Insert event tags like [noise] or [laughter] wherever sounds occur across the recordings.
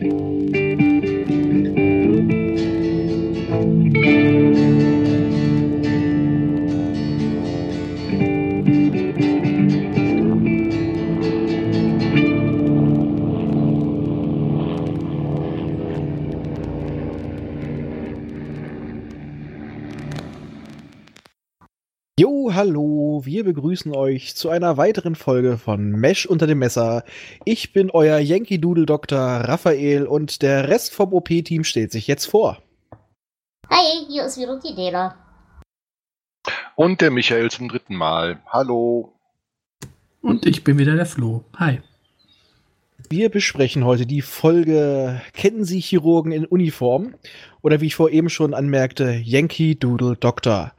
Jo, wir begrüßen euch zu einer weiteren Folge von Mesh unter dem Messer. Ich bin euer Yankee Doodle Doktor Raphael und der Rest vom OP-Team stellt sich jetzt vor. Hi, hier ist wieder die Dela. Und der Michael zum dritten Mal. Hallo. Und ich bin wieder der Flo. Hi. Wir besprechen heute die Folge Kennen Sie Chirurgen in Uniform? Oder wie ich vor eben schon anmerkte, Yankee Doodle Doktor.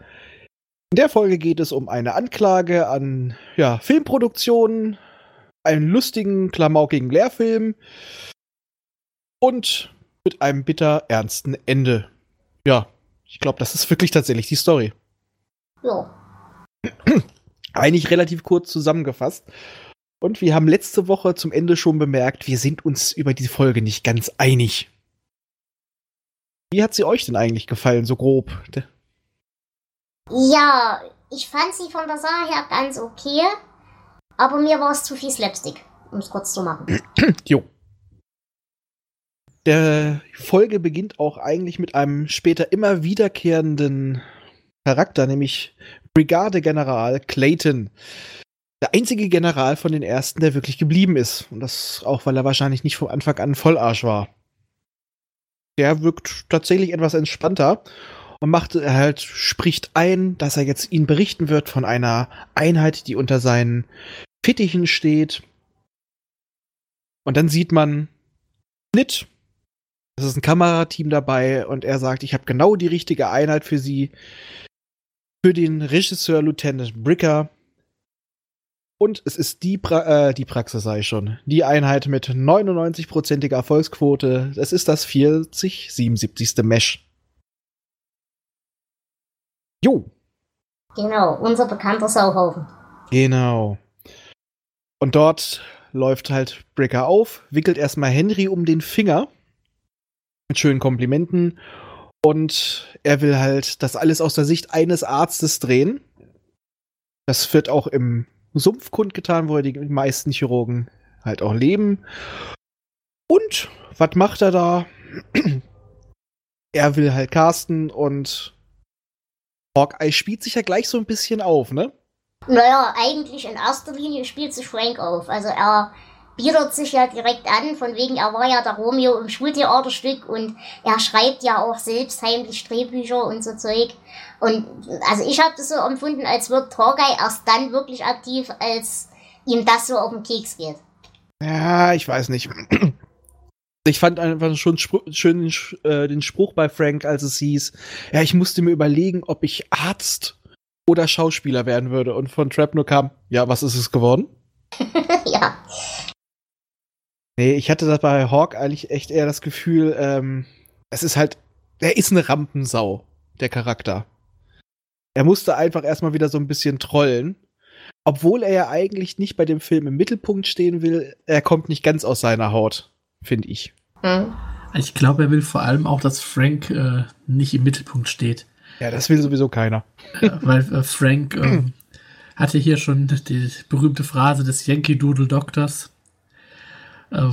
In der Folge geht es um eine Anklage an ja, Filmproduktionen, einen lustigen, klamaukigen Lehrfilm und mit einem bitter ernsten Ende. Ja, ich glaube, das ist wirklich tatsächlich die Story. Jo. [clears throat] Eigentlich relativ kurz zusammengefasst. Und wir haben letzte Woche zum Ende schon bemerkt, wir sind uns über die Folge nicht ganz einig. Wie hat sie euch denn eigentlich gefallen, so grob? Ja, ich fand sie von der Sache her ganz okay, aber mir war es zu viel Slapstick, um es kurz zu machen. [clears throat] jo. Der Folge beginnt auch eigentlich mit einem später immer wiederkehrenden Charakter, nämlich Brigadegeneral Clayton. Der einzige General von den ersten, der wirklich geblieben ist. Und das auch, weil er wahrscheinlich nicht vom Anfang an Vollarsch war. Der wirkt tatsächlich etwas entspannter und macht halt, spricht ein, dass er jetzt ihnen berichten wird von einer Einheit, die unter seinen Fittichen steht. Und dann sieht man Schnitt. Es ist ein Kamerateam dabei und er sagt, ich habe genau die richtige Einheit für sie. Für den Regisseur Lieutenant Bricker. Und es ist die, pra äh, die Praxis, sei ich schon. Die Einheit mit 99%iger Erfolgsquote. Es ist das 4077. Mesh. Jo. Genau, unser bekannter Sauhaufen. Genau. Und dort läuft halt Bricker auf, wickelt erstmal Henry um den Finger. Mit schönen Komplimenten. Und er will halt das alles aus der Sicht eines Arztes drehen. Das wird auch im Sumpf kundgetan, wo die meisten Chirurgen halt auch leben. Und was macht er da? [clears throat] er will halt casten und Hawkeye spielt sich ja gleich so ein bisschen auf, ne? Naja, eigentlich in erster Linie spielt sich Frank auf. Also er bietet sich ja direkt an, von wegen, er war ja der Romeo im Schultheaterstück und er schreibt ja auch selbst heimlich Drehbücher und so Zeug. Und also ich habe das so empfunden, als wird Hawkeye erst dann wirklich aktiv, als ihm das so auf den Keks geht. Ja, ich weiß nicht. Ich fand einfach schon schön den, äh, den Spruch bei Frank, als es hieß, ja, ich musste mir überlegen, ob ich Arzt oder Schauspieler werden würde. Und von Trap nur kam, ja, was ist es geworden? [laughs] ja. Nee, ich hatte das bei Hawk eigentlich echt eher das Gefühl, ähm, es ist halt, er ist eine Rampensau, der Charakter. Er musste einfach erstmal wieder so ein bisschen trollen. Obwohl er ja eigentlich nicht bei dem Film im Mittelpunkt stehen will, er kommt nicht ganz aus seiner Haut finde ich. Hm. Ich glaube, er will vor allem auch, dass Frank äh, nicht im Mittelpunkt steht. Ja, das will sowieso keiner. Äh, weil äh, Frank äh, hatte hier schon die berühmte Phrase des Yankee Doodle Doctors. Äh,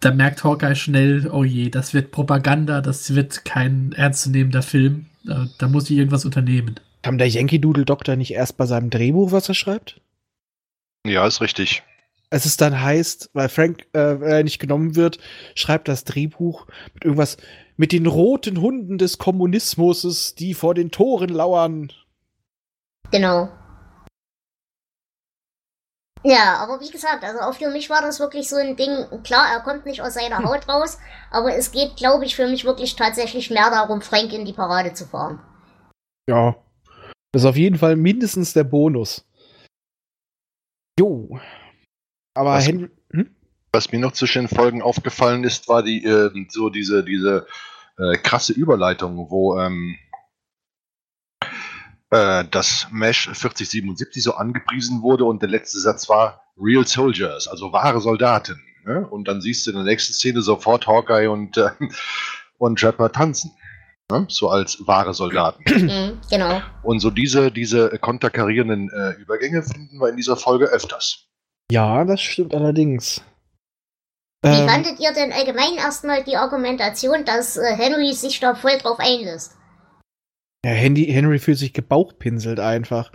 da merkt Hawkeye schnell, oh je, das wird Propaganda, das wird kein ernstzunehmender Film. Äh, da muss ich irgendwas unternehmen. Kam der Yankee Doodle Doktor nicht erst bei seinem Drehbuch, was er schreibt? Ja, ist richtig als es dann heißt, weil Frank äh, nicht genommen wird, schreibt das Drehbuch mit irgendwas mit den roten Hunden des Kommunismus, die vor den Toren lauern. Genau. Ja, aber wie gesagt, also auch für mich war das wirklich so ein Ding. Klar, er kommt nicht aus seiner Haut raus, aber es geht, glaube ich, für mich wirklich tatsächlich mehr darum, Frank in die Parade zu fahren. Ja, das ist auf jeden Fall mindestens der Bonus. Jo, aber was, Henry, hm? was mir noch zwischen den Folgen aufgefallen ist, war die äh, so diese diese äh, krasse Überleitung, wo ähm, äh, das Mesh 4077 so angepriesen wurde und der letzte Satz war Real Soldiers, also wahre Soldaten. Ne? Und dann siehst du in der nächsten Szene sofort Hawkeye und, äh, [laughs] und Shepard tanzen. Ne? So als wahre Soldaten. [clears throat] Mhm, genau. Und so diese, diese konterkarierenden äh, Übergänge finden wir in dieser Folge öfters. Ja, das stimmt allerdings. Wie Ähm, fandet ihr denn allgemein erstmal die Argumentation, dass äh, Henry sich da voll drauf einlässt? ja, Henry, Henry fühlt sich gebauchpinselt einfach.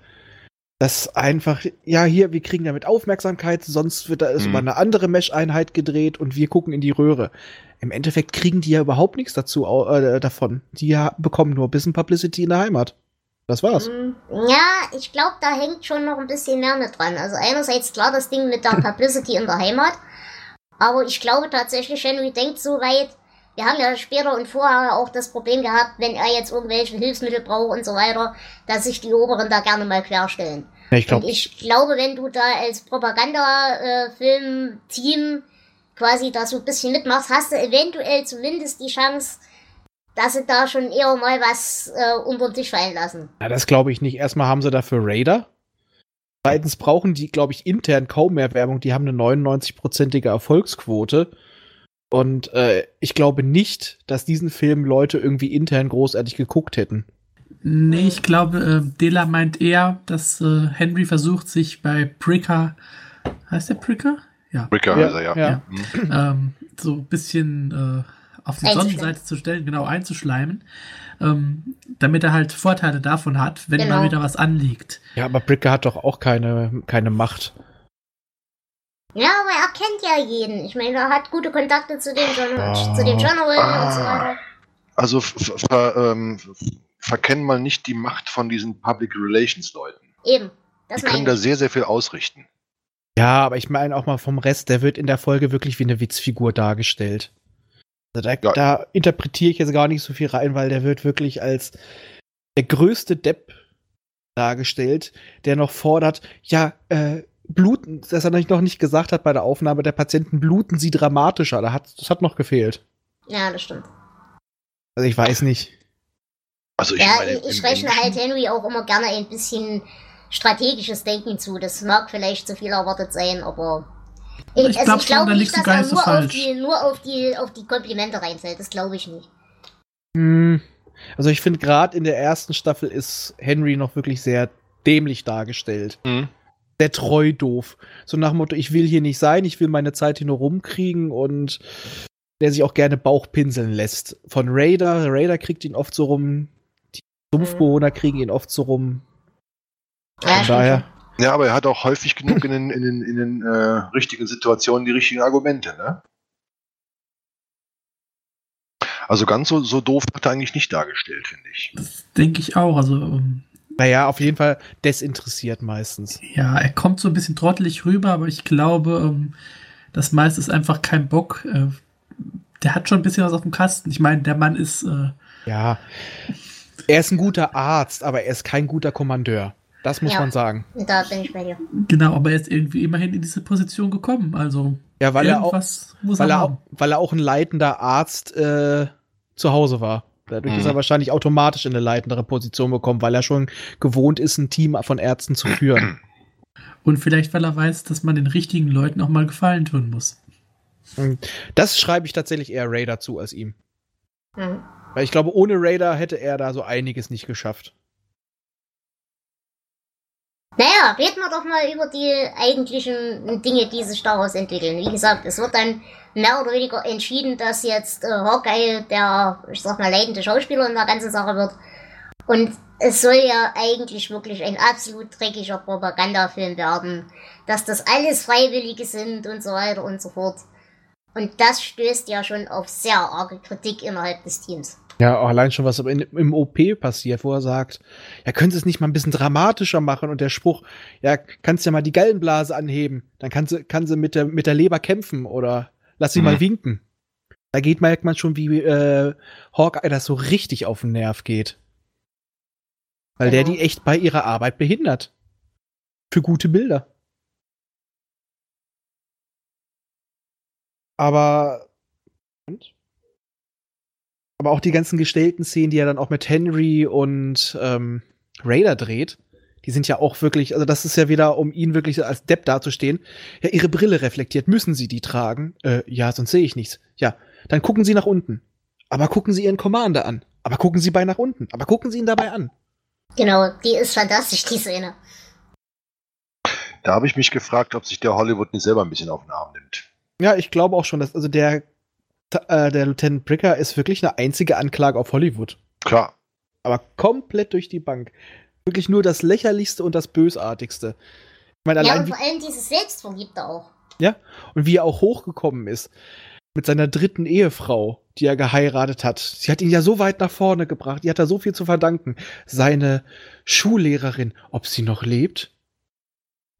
Das einfach, ja, hier, wir kriegen damit Aufmerksamkeit, sonst wird da ist Mhm. über eine andere Mesh-Einheit gedreht und wir gucken in die Röhre. Im Endeffekt kriegen die ja überhaupt nichts dazu äh, davon. Die ja, bekommen nur ein bisschen Publicity in der Heimat. Das war's. Mm, Ja, ich glaube, da hängt schon noch ein bisschen mehr mit dran. Also einerseits klar das Ding mit der [laughs] Publicity in der Heimat, aber ich glaube tatsächlich, Henry denkt so weit, wir haben ja später und vorher auch das Problem gehabt, wenn er jetzt irgendwelche Hilfsmittel braucht und so weiter, dass sich die Oberen da gerne mal querstellen. Ich Und glaube, ich glaube, wenn du da als Propaganda-Film-Team quasi da so ein bisschen mitmachst, hast du eventuell zumindest die Chance, dass sie da schon eher mal was äh, unter den Tisch fallen lassen. ja, das glaube ich nicht. Erstmal haben sie dafür Raider. Zweitens brauchen die, glaube ich, intern kaum mehr Werbung. Die haben eine 99-prozentige Erfolgsquote. Und äh, ich glaube nicht, dass diesen Film Leute irgendwie intern großartig geguckt hätten. Nee, ich glaube, äh, Dela meint eher, dass äh, Henry versucht, sich bei Pricker, heißt der Pricker? Ja. Ricker Ja, heißt er, ja. ja. Mhm. ähm, so ein bisschen äh, auf die. Sonnenseite zu stellen, genau, einzuschleimen, ähm, damit er halt Vorteile davon hat, wenn Genau. mal wieder was anliegt. Ja, aber Bricker hat doch auch keine, keine Macht. Ja, aber er kennt ja jeden. Ich meine, er hat gute Kontakte zu den, Journal Ah. zu den Journalen und so Ah. weiter. Also ver, ähm, verkennen mal nicht die Macht von diesen Public Relations Leuten. Eben. Das Die können da sehr, sehr viel ausrichten. Ja, aber ich meine auch mal vom Rest, der wird in der Folge wirklich wie eine Witzfigur dargestellt. Also da, Ja. da interpretiere ich jetzt gar nicht so viel rein, weil der wird wirklich als der größte Depp dargestellt, der noch fordert, ja, äh, bluten, dass er noch nicht gesagt hat bei der Aufnahme der Patienten, bluten sie dramatischer. Da hat, das hat noch gefehlt. Ja, das stimmt. Also ich weiß nicht. Also ich ja, meine, ich, rechne halt Henry auch immer gerne ein bisschen strategisches Denken zu. Das mag vielleicht zu viel erwartet sein, aber. Ich glaub schon, da nicht, liegst du dass gar er nicht so nur, auf falsch. die, nur auf die, auf die Komplimente reinfällt. Das glaube ich nicht. Hm, Also ich finde gerade in der ersten Staffel ist Henry noch wirklich sehr dämlich dargestellt. Mhm. sehr treu doof. So nach dem Motto, ich will hier nicht sein, ich will meine Zeit hier nur rumkriegen und der sich auch gerne Bauch pinseln lässt. Von Raider, Raider kriegt ihn oft so rum, die Sumpfbewohner kriegen ihn oft so rum. Ja, Von stimmt daher, Ja, aber er hat auch häufig genug in den, in den, in den äh, richtigen Situationen die richtigen Argumente, ne? Also ganz so, so doof wird er eigentlich nicht dargestellt, finde ich. Das denke ich auch. Also, ähm, naja, auf jeden Fall desinteressiert meistens. ja, er kommt so ein bisschen trottelig rüber, aber ich glaube, ähm, das meiste ist einfach kein Bock. Äh, der hat schon ein bisschen was auf dem Kasten. Ich meine, der Mann ist, äh, Ja. Er ist ein guter Arzt, aber er ist kein guter Kommandeur. Das muss Ja. man sagen. Da bin ich bei dir. genau, aber er ist irgendwie immerhin in diese Position gekommen. Also, Ja, weil er auch, weil er auch, weil er auch ein leitender Arzt äh, zu Hause war. Dadurch Mhm. ist er wahrscheinlich automatisch in eine leitendere Position gekommen, weil er schon gewohnt ist, ein Team von Ärzten zu führen. Und vielleicht, weil er weiß, dass man den richtigen Leuten auch mal Gefallen tun muss. Das schreibe ich tatsächlich eher Raider zu als ihm. Hm. Weil ich glaube, ohne Raider hätte er da so einiges nicht geschafft. Naja, reden wir doch mal über die eigentlichen Dinge, die sich daraus entwickeln. Wie gesagt, es wird dann mehr oder weniger entschieden, dass jetzt äh, Hawkeye der, ich sag mal, leitende Schauspieler in der ganzen Sache wird. Und es soll ja eigentlich wirklich ein absolut dreckiger Propagandafilm werden, dass das alles Freiwillige sind und so weiter und so fort. Und das stößt ja schon auf sehr arge Kritik innerhalb des Teams. Ja, auch allein schon, was in, im OP passiert, wo er sagt, ja, können Sie es nicht mal ein bisschen dramatischer machen? Und der Spruch, ja, kannst ja mal die Gallenblase anheben, dann kann sie, kann sie mit, der, mit der Leber kämpfen oder lass sie Mhm. mal winken. Da geht, merkt man schon, wie äh, Hawkeye das so richtig auf den Nerv geht. Weil der die echt bei ihrer Arbeit behindert. Für gute Bilder. Aber. Und? Aber auch die ganzen gestellten Szenen, die er dann auch mit Henry und ähm, Raider dreht, die sind ja auch wirklich, also das ist ja wieder, um ihn wirklich als Depp dazustehen. Ja, ihre Brille reflektiert, müssen sie die tragen? Äh, ja, sonst sehe ich nichts. Ja, dann gucken sie nach unten. Aber gucken sie ihren Commander an. Aber gucken sie bei nach unten. Aber gucken sie ihn dabei an. Genau, die ist fantastisch, die Szene. Da habe ich mich gefragt, ob sich der Hollywood nicht selber ein bisschen auf den Arm nimmt. Ja, ich glaube auch schon, dass also der, äh, der Lieutenant Bricker ist wirklich eine einzige Anklage auf Hollywood. Klar. Aber komplett durch die Bank. Wirklich nur das Lächerlichste und das Bösartigste. Ich meine, Ja, und wie, vor allem dieses Selbstverliebte auch. ja, und wie er auch hochgekommen ist. Mit seiner dritten Ehefrau, die er geheiratet hat. Sie hat ihn ja so weit nach vorne gebracht. Die hat er so viel zu verdanken. Seine Schullehrerin, ob sie noch lebt?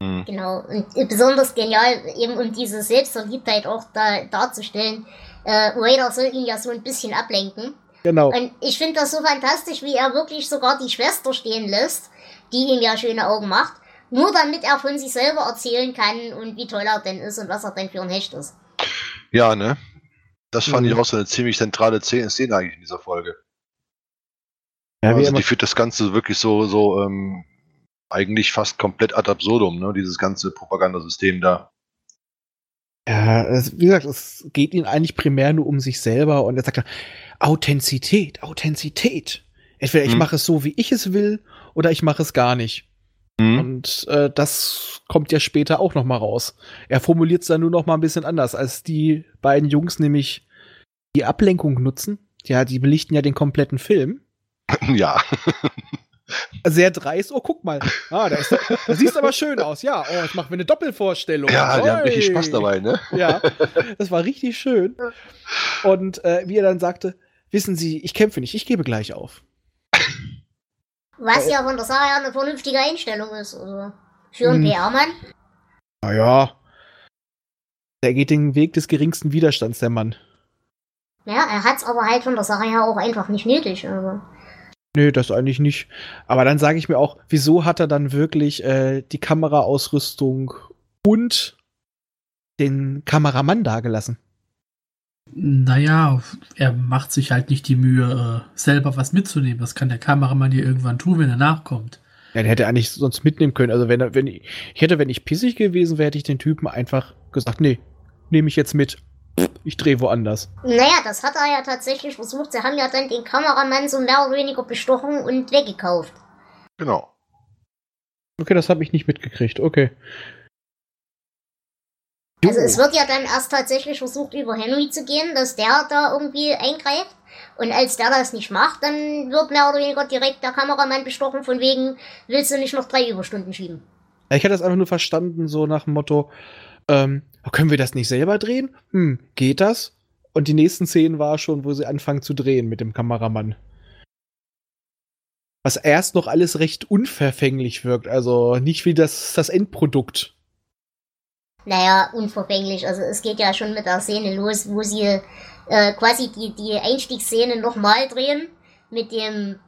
Hm. Genau. Und besonders genial, eben um diese Selbstverliebtheit auch da darzustellen. Äh, Raider soll ihn ja so ein bisschen ablenken. Genau. Und ich finde das so fantastisch, wie er wirklich sogar die Schwester stehen lässt, die ihm ja schöne Augen macht, nur damit er von sich selber erzählen kann und wie toll er denn ist und was er denn für ein Hecht ist. Ja, ne? Das fand Mhm. ich auch so eine ziemlich zentrale Szene eigentlich in dieser Folge. Ja, wie also die führt das Ganze wirklich so, so ähm, eigentlich fast komplett ad absurdum, ne? Dieses ganze Propagandasystem da. Ja, es, wie gesagt, es geht ihm eigentlich primär nur um sich selber und er sagt dann, Authentizität, Authentizität. Entweder ich Hm. mache es so, wie ich es will, oder ich mache es gar nicht. Hm? Und äh, das kommt ja später auch noch mal raus. Er formuliert es dann nur noch mal ein bisschen anders, als die beiden Jungs nämlich die Ablenkung nutzen. Ja, die belichten ja den kompletten Film. [laughs] Ja. [laughs] Sehr dreist. Oh, guck mal. Ah, da, ist, da siehst aber schön aus. Ja, oh, ich mache mir eine Doppelvorstellung. Ja, die haben richtig. Spaß dabei, ne? Ja, das war richtig schön. Und äh, wie er dann sagte, wissen Sie, ich kämpfe nicht, ich gebe gleich auf. Was ja von der Sache her eine vernünftige Einstellung ist. Also für einen Hm. PR-Mann. Naja. Der geht den Weg des geringsten Widerstands, der Mann. Ja, er hat's aber halt von der Sache her auch einfach nicht nötig. Also. Nö, das eigentlich nicht. Aber dann sage ich mir auch, wieso hat er dann wirklich äh, die Kameraausrüstung und den Kameramann dagelassen? Naja, er macht sich halt nicht die Mühe, äh, selber was mitzunehmen. Das kann der Kameramann ja irgendwann tun, wenn er nachkommt. Ja, der hätte eigentlich sonst mitnehmen können. Also wenn er, wenn ich, ich hätte, wenn ich pissig gewesen wäre, hätte ich den Typen einfach gesagt, nee, nehme ich jetzt mit. Ich drehe woanders. Naja, das hat er ja tatsächlich versucht. Sie haben ja dann den Kameramann so mehr oder weniger bestochen und weggekauft. Genau. Okay, das habe ich nicht mitgekriegt. Okay. Also Jo. es wird ja dann erst tatsächlich versucht, über Henry zu gehen, dass der da irgendwie eingreift. Und als der das nicht macht, dann wird mehr oder weniger direkt der Kameramann bestochen, von wegen, willst du nicht noch drei Überstunden schieben? Ja, Ich hätte das einfach nur verstanden, so nach dem Motto, ähm, können wir das nicht selber drehen? Hm, geht das? Und die nächsten Szenen war schon, wo sie anfangen zu drehen mit dem Kameramann. Was erst noch alles recht unverfänglich wirkt, also nicht wie das, das Endprodukt. Naja, unverfänglich. Also es geht ja schon mit der Szene los, wo sie äh, quasi die, die Einstiegsszene nochmal drehen mit dem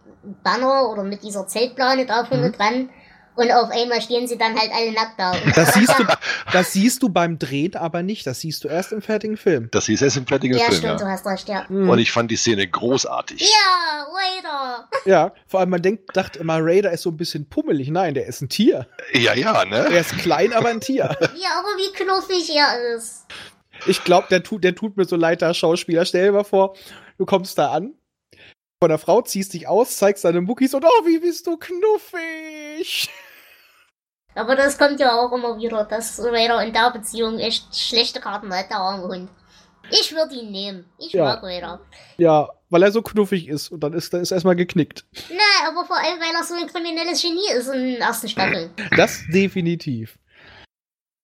Banner oder mit dieser Zeltplane da vorne Mhm. dran. Und auf einmal stehen sie dann halt alle nackt da. Das siehst du, das siehst du beim Drehen aber nicht, das siehst du erst im fertigen Film. Das hieß es im fertigen ja, Film, stimmt, du ja. hast recht, ja. Hm. Und ich fand die Szene großartig. Ja, weiter. Ja, vor allem man denkt, dachte immer, Raider ist so ein bisschen pummelig. Nein, der ist ein Tier. Ja, ja, ne? Er ist klein, aber ein Tier. Ja, aber wie knuffig er ist. Ich glaube, der tut, der tut mir so leid, der Schauspieler. Stell dir mal vor, du kommst da an, von der Frau ziehst dich aus, zeigst deine Muckis und oh, wie bist du knuffig. Aber das kommt ja auch immer wieder, dass Raider in der Beziehung echt schlechte Karten hat, der arme Hund. Ich würde ihn nehmen. Ich Ja. mag Raider. Ja, weil er so knuffig ist und dann ist er ist erstmal geknickt. Na, aber vor allem, weil er so ein kriminelles Genie ist in den ersten Staffeln. Das definitiv.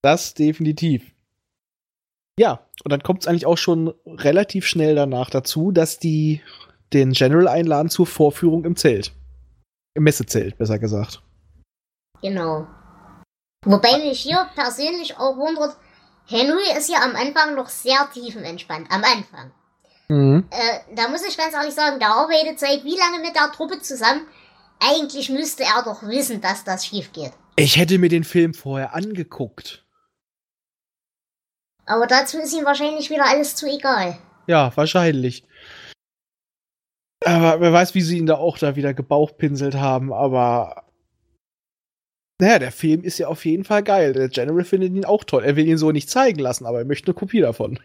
Das definitiv. Ja, und dann kommt es eigentlich auch schon relativ schnell danach dazu, dass die den General einladen zur Vorführung im Zelt. Im Messezelt, besser gesagt. Genau. Wobei mich hier persönlich auch wundert, Henry ist ja am Anfang noch sehr tiefenentspannt. Am Anfang. Mhm. Äh, da muss ich ganz ehrlich sagen, der arbeitet seit wie lange mit der Truppe zusammen? Eigentlich müsste er doch wissen, dass das schief geht. Ich hätte mir den Film vorher angeguckt. Aber dazu ist ihm wahrscheinlich wieder alles zu egal. Ja, wahrscheinlich. Aber wer weiß, wie sie ihn da auch da wieder gebauchpinselt haben, aber Naja, der Film ist ja auf jeden Fall geil. Der General findet ihn auch toll. Er will ihn so nicht zeigen lassen, aber er möchte eine Kopie davon.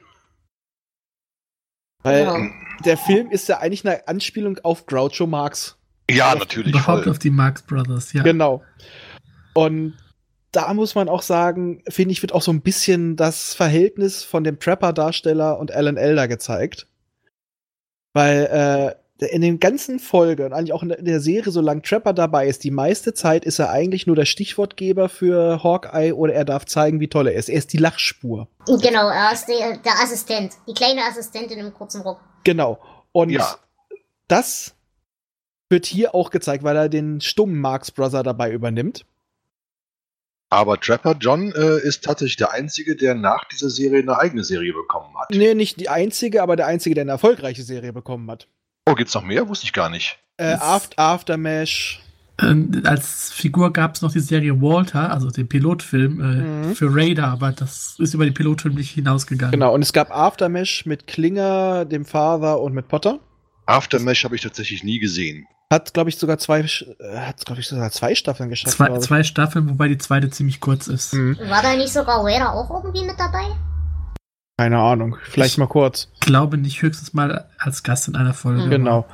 Weil Ja. der Film ist ja eigentlich eine Anspielung auf Groucho Marx. Ja, natürlich. Überhaupt Voll. auf die Marx Brothers, ja. Genau. Und da muss man auch sagen, finde ich, wird auch so ein bisschen das Verhältnis von dem Trapper-Darsteller und Alan Elder gezeigt. Weil äh, in den ganzen Folgen und eigentlich auch in der, Serie, solange Trapper dabei ist, die meiste Zeit ist er eigentlich nur der Stichwortgeber für Hawkeye oder er darf zeigen, wie toll er ist. Er ist die Lachspur. Genau, er ist der, der Assistent. Die kleine Assistentin im kurzen Rock. Genau. Und Ja. das wird hier auch gezeigt, weil er den stummen Marx Brother dabei übernimmt. Aber Trapper John äh, ist tatsächlich der Einzige, der nach dieser Serie eine eigene Serie bekommen hat. Nee, nicht die einzige, aber der einzige, der eine erfolgreiche Serie bekommen hat. Oh, gibt's noch mehr? Wusste ich gar nicht. Äh, After, Aftermash. Ähm, als Figur gab es noch die Serie Walter, also den Pilotfilm äh, Mhm. für Raider, aber das ist über den Pilotfilm nicht hinausgegangen. Genau, und es gab Aftermash mit Klinger, dem Father und mit Potter. Aftermash habe ich tatsächlich nie gesehen. Hat, glaube ich, sogar zwei, äh, hat, glaube ich, sogar zwei Staffeln geschafft. Zwei, zwei Staffeln, wobei die zweite ziemlich kurz ist. Mhm. War da nicht sogar Raider auch irgendwie mit dabei? Keine Ahnung, vielleicht Ich- mal kurz. Glaube nicht höchstens mal als Gast in einer Folge. Mhm. Genau.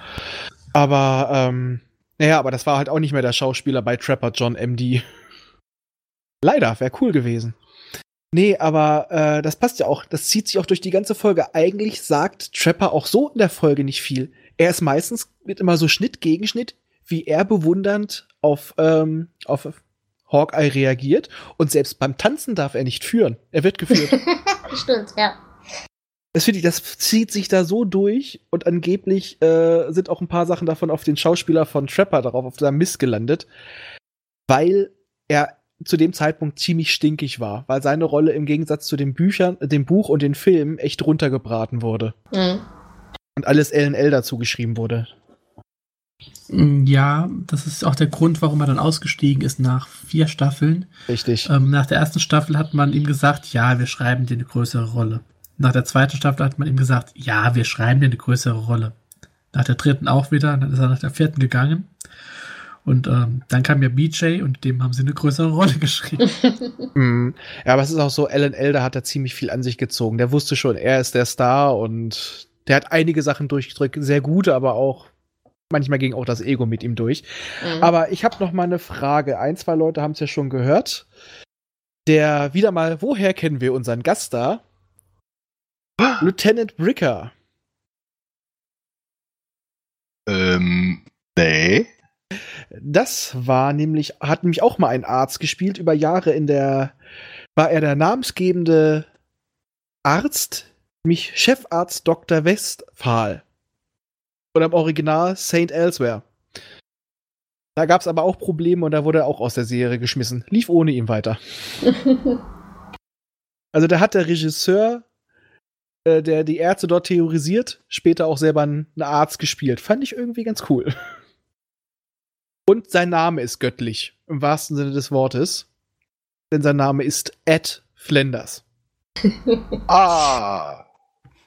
Aber, ähm, naja, aber das war halt auch nicht mehr der Schauspieler bei Trapper John MD. Leider, wäre cool gewesen. Nee, aber äh, das passt ja auch. Das zieht sich auch durch die ganze Folge. Eigentlich sagt Trapper auch so in der Folge nicht viel. Er ist meistens, wird immer so Schnitt gegen Schnitt, wie er bewundernd auf, ähm, auf Hawkeye reagiert. Und selbst beim Tanzen darf er nicht führen. Er wird geführt. [laughs] Stimmt, ja. Das finde ich, das zieht sich da so durch und angeblich äh, sind auch ein paar Sachen davon auf den Schauspieler von Trapper darauf, auf seinem Mist gelandet, weil er zu dem Zeitpunkt ziemlich stinkig war, weil seine Rolle im Gegensatz zu den Büchern, dem Buch und den Filmen echt runtergebraten wurde Mhm. und alles LNL dazu geschrieben wurde. Mm, Ja, das ist auch der Grund, warum er dann ausgestiegen ist nach vier Staffeln. Richtig. Ähm, nach der ersten Staffel hat man ihm gesagt, ja, wir schreiben dir eine größere Rolle. Nach der zweiten Staffel hat man ihm gesagt, ja, wir schreiben dir eine größere Rolle. Nach der dritten auch wieder, dann ist er nach der vierten gegangen. Und ähm, dann kam ja BJ und dem haben sie eine größere Rolle [laughs] geschrieben. [laughs] Mhm. Ja, aber es ist auch so, Alan Elder hat da ziemlich viel an sich gezogen. Der wusste schon, er ist der Star und der hat einige Sachen durchgedrückt, sehr gute, aber auch manchmal ging auch das Ego mit ihm durch. Mhm. Aber ich habe noch mal eine Frage. Ein, zwei Leute haben es ja schon gehört. Der wieder mal, woher kennen wir unseren Gast da? Lieutenant Bricker. Ähm, nee. Das war nämlich, hat nämlich auch mal ein Arzt gespielt. Über Jahre in der, war er der namensgebende Arzt, nämlich Chefarzt Dr. Westphal. Und im Original Saint Elsewhere. Da gab es aber auch Probleme und da wurde er auch aus der Serie geschmissen. Lief ohne ihn weiter. [laughs] Also da hat der Regisseur, äh, der die Ärzte dort theorisiert, später auch selber einen einen Arzt gespielt. Fand ich irgendwie ganz cool. [laughs] Und sein Name ist göttlich, im wahrsten Sinne des Wortes. Denn sein Name ist Ed Flanders. [laughs] Ah.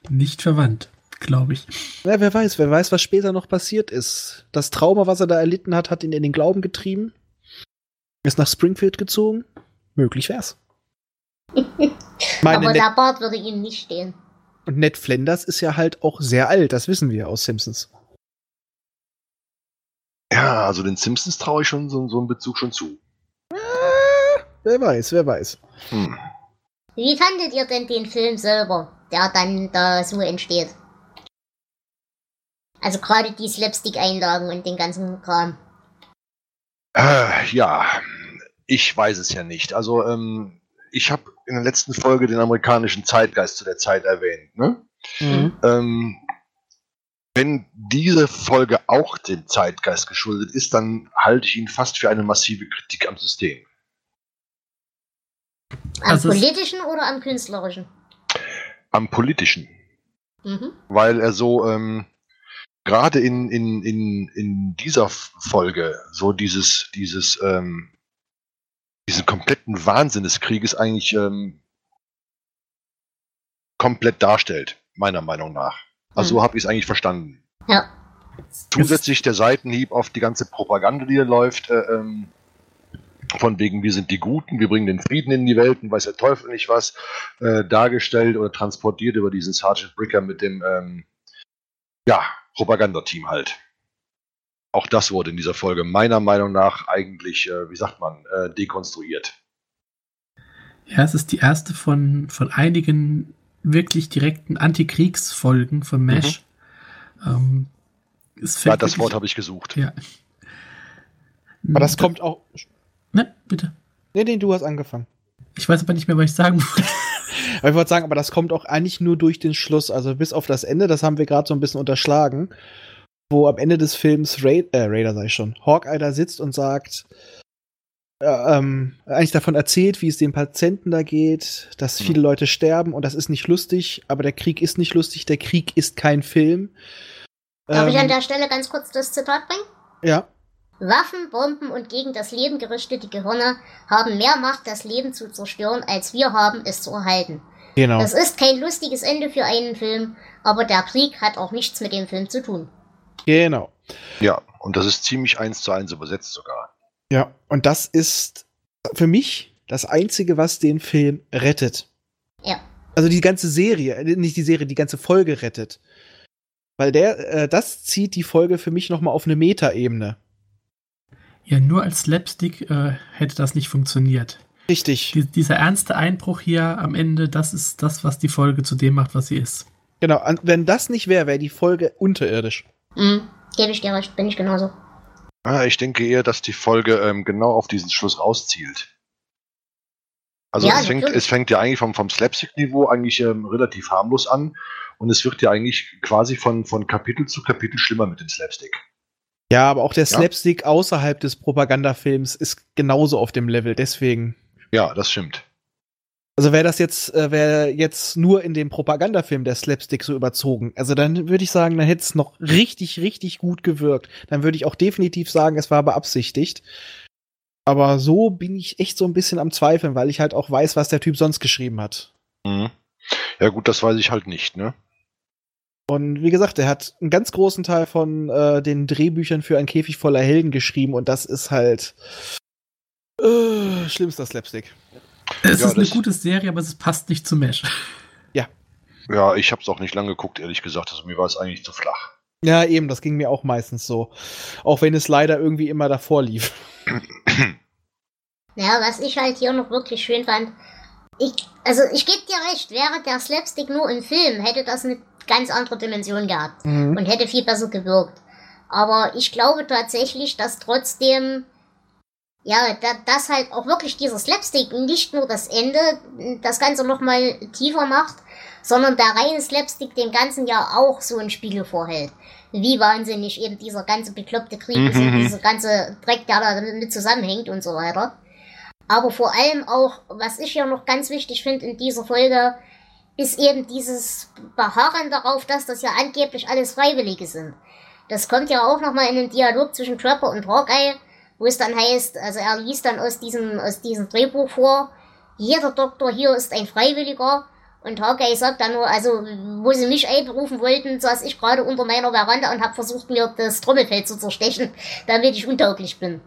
Nicht verwandt, glaube ich. Ja, wer weiß, wer weiß, was später noch passiert ist. Das Trauma, was er da erlitten hat, hat ihn in den Glauben getrieben. Ist nach Springfield gezogen. Möglich wär's. [laughs] Meine Aber Ned, der Bart würde ihm nicht stehen. und Ned Flanders ist ja halt auch sehr alt, das wissen wir aus Simpsons. Ja, also den Simpsons traue ich schon so, so einen Bezug schon zu. Wer weiß, wer weiß. Hm. Wie fandet ihr denn den Film selber, der dann da so entsteht? Also gerade die Slapstick-Einlagen und den ganzen Kram. Äh, ja, ich weiß es ja nicht. Also, ähm, ich habe in der letzten Folge den amerikanischen Zeitgeist zu der Zeit erwähnt. Ne? Mhm. Ähm, wenn diese Folge auch dem Zeitgeist geschuldet ist, dann halte ich ihn fast für eine massive Kritik am System. Am Also politischen oder am künstlerischen? Am politischen. Mhm. weil er so ähm, gerade in, in, in, in dieser Folge so dieses, dieses, ähm, diesen kompletten Wahnsinn des Krieges eigentlich ähm, komplett darstellt, meiner Meinung nach. Also so Mhm. habe ich es eigentlich verstanden. Ja. Zusätzlich der Seitenhieb auf die ganze Propaganda, die hier läuft, äh, ähm, von wegen, wir sind die Guten, wir bringen den Frieden in die Welt und weiß der Teufel nicht was, äh, dargestellt oder transportiert über diesen Sergeant Bricker mit dem, ähm, ja, Propagandateam halt. Auch das wurde in dieser Folge meiner Meinung nach eigentlich, äh, wie sagt man, äh, dekonstruiert. Ja, es ist die erste von, von einigen wirklich direkten Antikriegsfolgen von Mesh. Mhm. Ähm, ja, das Wort habe ich gesucht. Ja. Aber das kommt auch. Ne, bitte. Nee, nee, du hast angefangen. Ich weiß aber nicht mehr, was ich sagen wollte. Aber ich wollte sagen, aber das kommt auch eigentlich nur durch den Schluss. Also bis auf das Ende, das haben wir gerade so ein bisschen unterschlagen. Wo am Ende des Films Ra äh, Raider sei ich schon, Hawkeye da sitzt und sagt, äh, ähm, eigentlich davon erzählt, wie es den Patienten da geht, dass mhm. viele Leute sterben und das ist nicht lustig, aber der Krieg ist nicht lustig, der Krieg ist kein Film. Darf ähm, ich an der Stelle ganz kurz das Zitat bringen? Ja. Waffen, Bomben und gegen das Leben gerichtete Gehirne haben mehr Macht, das Leben zu zerstören, als wir haben, es zu erhalten. Genau. Das ist kein lustiges Ende für einen Film, aber der Krieg hat auch nichts mit dem Film zu tun. Genau. Ja, und das ist ziemlich eins zu eins übersetzt sogar. Ja, und das ist für mich das Einzige, was den Film rettet. Ja. Also die ganze Serie, äh, nicht die Serie, die ganze Folge rettet. Weil der, äh, das zieht die Folge für mich nochmal auf eine Metaebene. Ja, nur als Slapstick äh, hätte das nicht funktioniert. Richtig. Die, dieser ernste Einbruch hier am Ende, das ist das, was die Folge zu dem macht, was sie ist. Genau, wenn das nicht wäre, wäre die Folge unterirdisch. Mhm, gebe ich dir recht, bin ich genauso. Ah, ich denke eher, dass die Folge ähm, genau auf diesen Schluss rauszielt. Also ja, es, fängt, es fängt ja eigentlich vom, vom Slapstick-Niveau eigentlich ähm, relativ harmlos an und es wird ja eigentlich quasi von, von Kapitel zu Kapitel schlimmer mit dem Slapstick. Ja, aber auch der Slapstick ja. außerhalb des Propagandafilms ist genauso auf dem Level, deswegen. Ja, das stimmt. Also wäre das jetzt, äh, wäre jetzt nur in dem Propagandafilm der Slapstick so überzogen. Also dann würde ich sagen, dann hätte es noch richtig, richtig gut gewirkt. Dann würde ich auch definitiv sagen, es war beabsichtigt. Aber so bin ich echt so ein bisschen am Zweifeln, weil ich halt auch weiß, was der Typ sonst geschrieben hat. Mhm. Ja gut, das weiß ich halt nicht, ne? Und wie gesagt, er hat einen ganz großen Teil von äh, den Drehbüchern für ein Käfig voller Helden geschrieben und das ist halt äh, schlimmster Slapstick. Es ja, ist eine gute Serie, aber es passt nicht zu Mesh. Ja. Ja, ich habe es auch nicht lange geguckt, ehrlich gesagt. Also mir war es eigentlich zu flach. Ja, eben, das ging mir auch meistens so. Auch wenn es leider irgendwie immer davor lief. Ja, was ich halt hier noch wirklich schön fand, ich, also ich gebe dir recht, wäre der Slapstick nur im Film, hätte das eine ganz andere Dimension gehabt mhm. und hätte viel besser gewirkt. Aber ich glaube tatsächlich, dass trotzdem, ja, da, das halt auch wirklich dieser Slapstick nicht nur das Ende, das Ganze nochmal tiefer macht, sondern der reine Slapstick dem Ganzen ja auch so ein Spiegel vorhält. Wie wahnsinnig eben dieser ganze bekloppte Krieg mhm. ist und dieser ganze Dreck, der da damit zusammenhängt und so weiter. Aber vor allem auch, was ich ja noch ganz wichtig finde in dieser Folge, ist eben dieses Beharren darauf, dass das ja angeblich alles Freiwillige sind. Das kommt ja auch nochmal in den Dialog zwischen Trapper und Hawkeye, wo es dann heißt, also er liest dann aus diesem, aus diesem Drehbuch vor, jeder Doktor hier ist ein Freiwilliger. Und Hawkeye sagt dann nur, also, wo sie mich einberufen wollten, saß ich gerade unter meiner Veranda und habe versucht, mir das Trommelfeld zu zerstechen, [laughs] damit ich untauglich bin.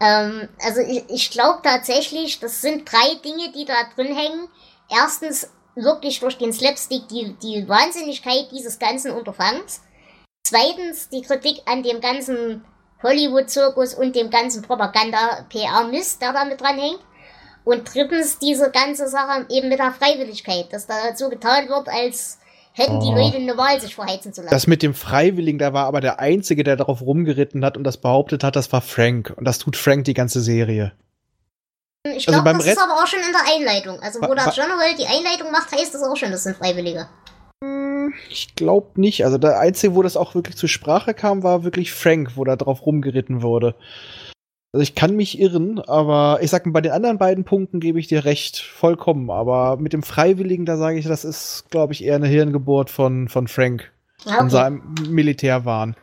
Ähm, also ich, ich glaube tatsächlich, das sind drei Dinge, die da drin hängen. Erstens wirklich durch den Slapstick die, die Wahnsinnigkeit dieses ganzen Unterfangs. Zweitens die Kritik an dem ganzen Hollywood-Zirkus und dem ganzen Propaganda-PR-Mist, der da mit dran hängt. Und drittens diese ganze Sache eben mit der Freiwilligkeit, dass da so getan wird, als hätten die oh. Leute eine Wahl, sich verheizen zu lassen. Das mit dem Freiwilligen, da war aber der Einzige, der darauf rumgeritten hat und das behauptet hat, das war Frank. Und das tut Frank die ganze Serie. Ich glaube, also das Rest ist aber auch schon in der Einleitung. Also wo der General die Einleitung macht, heißt das auch schon, das sind Freiwillige. Hm, ich glaube nicht. Also der Einzige, wo das auch wirklich zur Sprache kam, war wirklich Frank, wo da drauf rumgeritten wurde. Also ich kann mich irren, aber ich sag mal, bei den anderen beiden Punkten gebe ich dir recht, vollkommen. Aber mit dem Freiwilligen, da sage ich, das ist, glaube ich, eher eine Hirngeburt von, von Frank. Okay. Von seinem Militärwahn.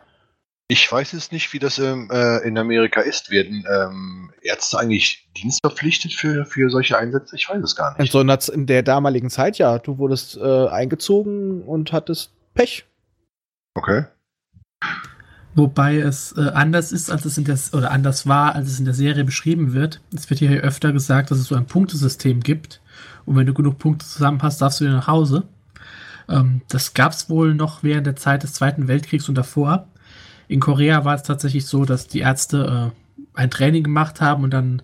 Ich weiß jetzt nicht, wie das ähm, äh, in Amerika ist. Werden ähm, Ärzte eigentlich dienstverpflichtet für, für solche Einsätze? Ich weiß es gar nicht. In, so in der damaligen Zeit, ja. Du wurdest äh, eingezogen und hattest Pech. Okay. Wobei es äh, anders ist, als es in der oder anders war, als es in der Serie beschrieben wird. Es wird hier öfter gesagt, dass es so ein Punktesystem gibt. Und wenn du genug Punkte zusammen hast, darfst du wieder nach Hause. Ähm, das gab es wohl noch während der Zeit des Zweiten Weltkriegs und davor. In Korea war es tatsächlich so, dass die Ärzte äh, ein Training gemacht haben und dann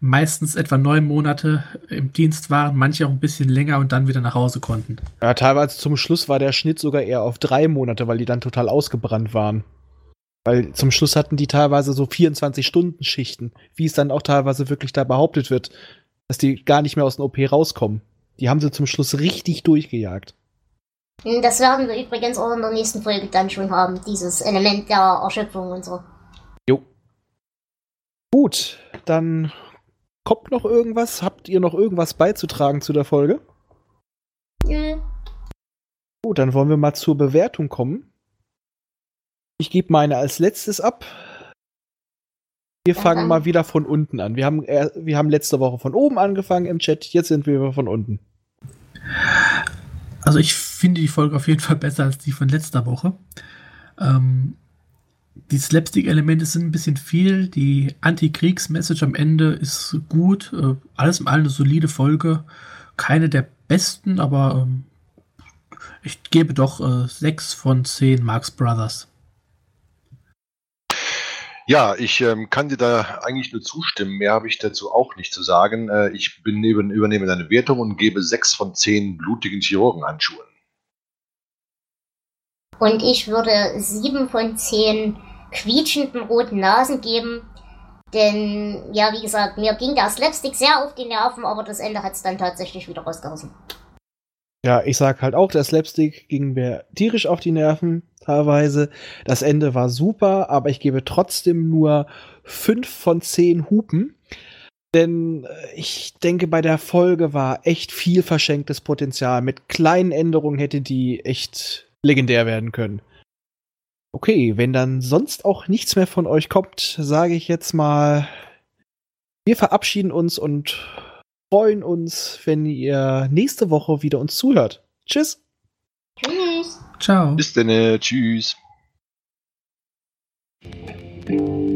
meistens etwa neun Monate im Dienst waren, manche auch ein bisschen länger und dann wieder nach Hause konnten. Ja, teilweise zum Schluss war der Schnitt sogar eher auf drei Monate, weil die dann total ausgebrannt waren. Weil zum Schluss hatten die teilweise so 24-Stunden-Schichten, wie es dann auch teilweise wirklich da behauptet wird, dass die gar nicht mehr aus dem OP rauskommen. Die haben sie zum Schluss richtig durchgejagt. Hm, das werden wir übrigens auch in der nächsten Folge dann schon haben, dieses Element der Erschöpfung und so. Jo. Gut, dann kommt noch irgendwas? Habt ihr noch irgendwas beizutragen zu der Folge? Nö. Gut, dann wollen wir mal zur Bewertung kommen. Ich gebe meine als letztes ab. Wir Ja, fangen dann. mal wieder von unten an. Wir haben, er- wir haben letzte Woche von oben angefangen im Chat, jetzt sind wir von unten. Also ich finde die Folge auf jeden Fall besser als die von letzter Woche. Ähm, die Slapstick-Elemente sind ein bisschen viel. Die Anti-Kriegs-Message am Ende ist gut. Äh, alles in allem eine solide Folge. Keine der besten, aber ähm, ich gebe doch äh, 6 von 10 Marx Brothers. Ja, ich ähm, kann dir da eigentlich nur zustimmen. Mehr habe ich dazu auch nicht zu sagen. Äh, ich bin neben, übernehme deine Wertung und gebe 6 von 10 blutigen Chirurgenhandschuhen. Und ich würde sieben von zehn quietschenden roten Nasen geben. Denn, ja, wie gesagt, mir ging der Slapstick sehr auf die Nerven, aber das Ende hat es dann tatsächlich wieder rausgerissen. Ja, ich sag halt auch, der Slapstick ging mir tierisch auf die Nerven, teilweise. Das Ende war super, aber ich gebe trotzdem nur 5 von 10 Hupen. Denn äh, ich denke, bei der Folge war echt viel verschenktes Potenzial. Mit kleinen Änderungen hätte die echt legendär werden können. Okay, wenn dann sonst auch nichts mehr von euch kommt, sage ich jetzt mal, wir verabschieden uns und freuen uns, wenn ihr nächste Woche wieder uns zuhört. Tschüss. Tschüss. Ciao. Bis dann, äh, tschüss. Tschüss.